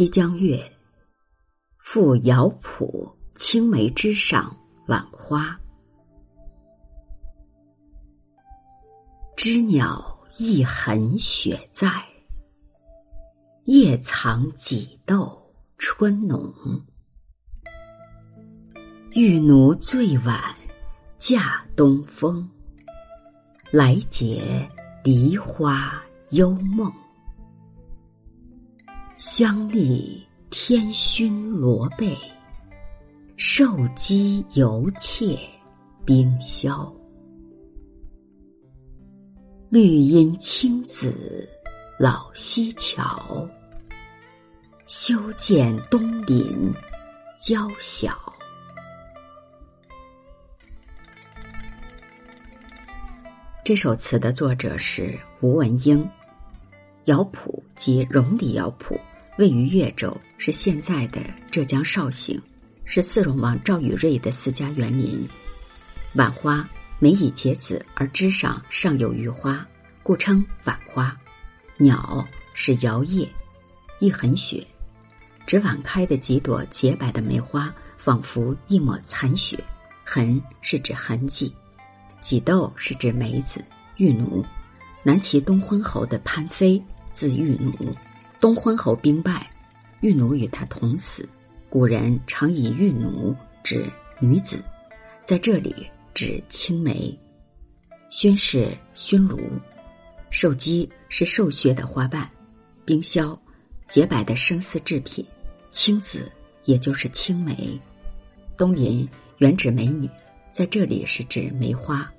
西江月·赴瑶浦青梅枝上晚花。知鸟一痕雪在，夜藏几斗春浓。玉奴最晚嫁东风，来结梨花幽梦。香丽天熏罗被，受肌犹怯冰消。绿阴青子老溪桥，修建东林娇小。这首词的作者是吴文英。瑶圃即荣里瑶圃。位于越州，是现在的浙江绍兴，是四荣王赵与瑞的私家园林。晚花梅以结籽而枝上尚有余花，故称晚花。鸟是摇曳，一痕雪，指晚开的几朵洁白的梅花，仿佛一抹残雪。痕是指痕迹。几豆是指梅子。玉奴，南齐东昏侯的潘妃，字玉奴。东昏侯兵败，玉奴与他同死。古人常以玉奴指女子，在这里指青梅。熏是熏炉，寿姬是瘦削的花瓣，冰消洁白的生丝制品，青子也就是青梅。东林原指美女，在这里是指梅花。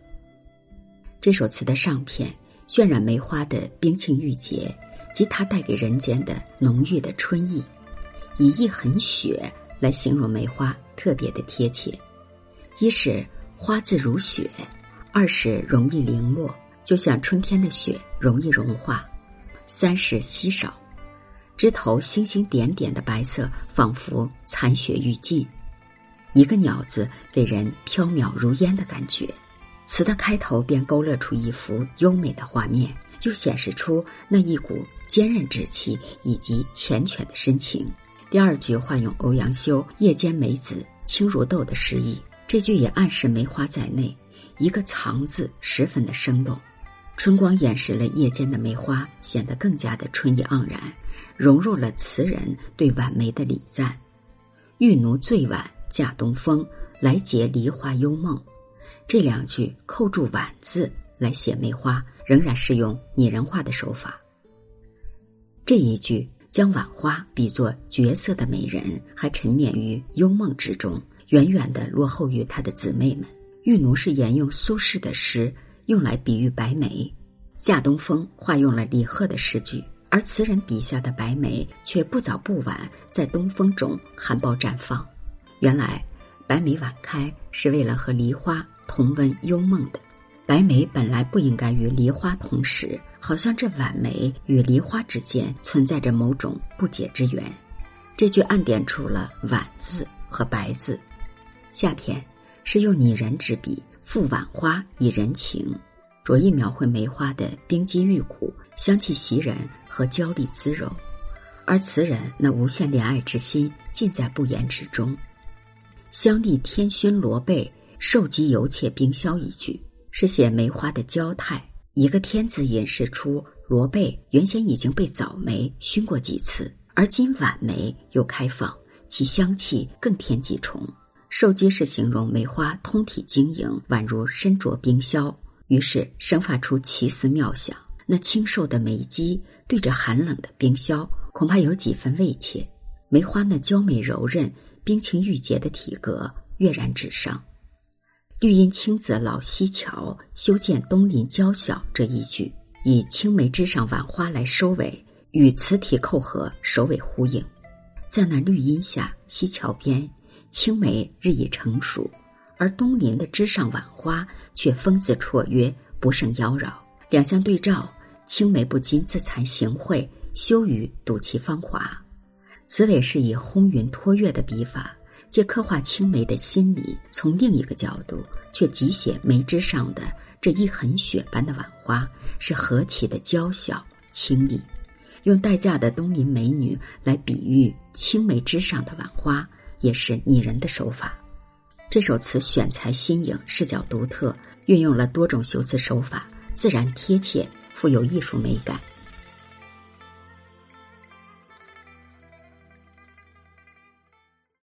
这首词的上片渲染梅花的冰清玉洁。及它带给人间的浓郁的春意，以一痕雪来形容梅花，特别的贴切。一是花自如雪，二是容易零落，就像春天的雪容易融化。三是稀少，枝头星星点点的白色，仿佛残雪欲尽。一个“鸟”字，给人飘渺如烟的感觉。词的开头便勾勒出一幅优美的画面。就显示出那一股坚韧之气以及缱绻的深情。第二句换用欧阳修《夜间梅子轻如豆》的诗意，这句也暗示梅花在内，一个“藏”字十分的生动。春光掩饰了夜间的梅花，显得更加的春意盎然，融入了词人对晚梅的礼赞。玉奴醉晚嫁东风，来结梨花幽梦。这两句扣住“晚”字来写梅花。仍然是用拟人化的手法。这一句将晚花比作绝色的美人，还沉湎于幽梦之中，远远的落后于他的姊妹们。玉奴是沿用苏轼的诗，用来比喻白梅；夏东风化用了李贺的诗句，而词人笔下的白梅却不早不晚在东风中含苞绽放。原来，白梅晚开是为了和梨花同温幽梦的。白梅本来不应该与梨花同时，好像这晚梅与梨花之间存在着某种不解之缘。这句暗点出了“晚”字和“白”字。下篇是用拟人之笔赋晚花以人情，着意描绘梅花的冰肌玉骨、香气袭人和娇丽姿柔，而词人那无限怜爱之心尽在不言之中。香丽天熏罗被，瘦肌犹怯冰消一句。是写梅花的娇态，一个“天”字隐示出罗贝原先已经被早梅熏过几次，而今晚梅又开放，其香气更添几重。受肌是形容梅花通体晶莹，宛如身着冰绡，于是生发出奇思妙想。那清瘦的梅肌对着寒冷的冰绡，恐怕有几分畏怯。梅花那娇美柔韧、冰清玉洁的体格跃然纸上。绿荫青子老西桥，修建东林娇小。这一句以青梅枝上晚花来收尾，与词体扣合，首尾呼应。在那绿荫下，西桥边，青梅日益成熟，而东林的枝上晚花却风姿绰约，不胜妖娆。两相对照，青梅不禁自惭形秽，羞于睹其芳华。此尾是以烘云托月的笔法。借刻画青梅的心理，从另一个角度却极写梅枝上的这一痕雪般的晚花是何其的娇小清丽。用待嫁的东瀛美女来比喻青梅之上的晚花，也是拟人的手法。这首词选材新颖，视角独特，运用了多种修辞手法，自然贴切，富有艺术美感。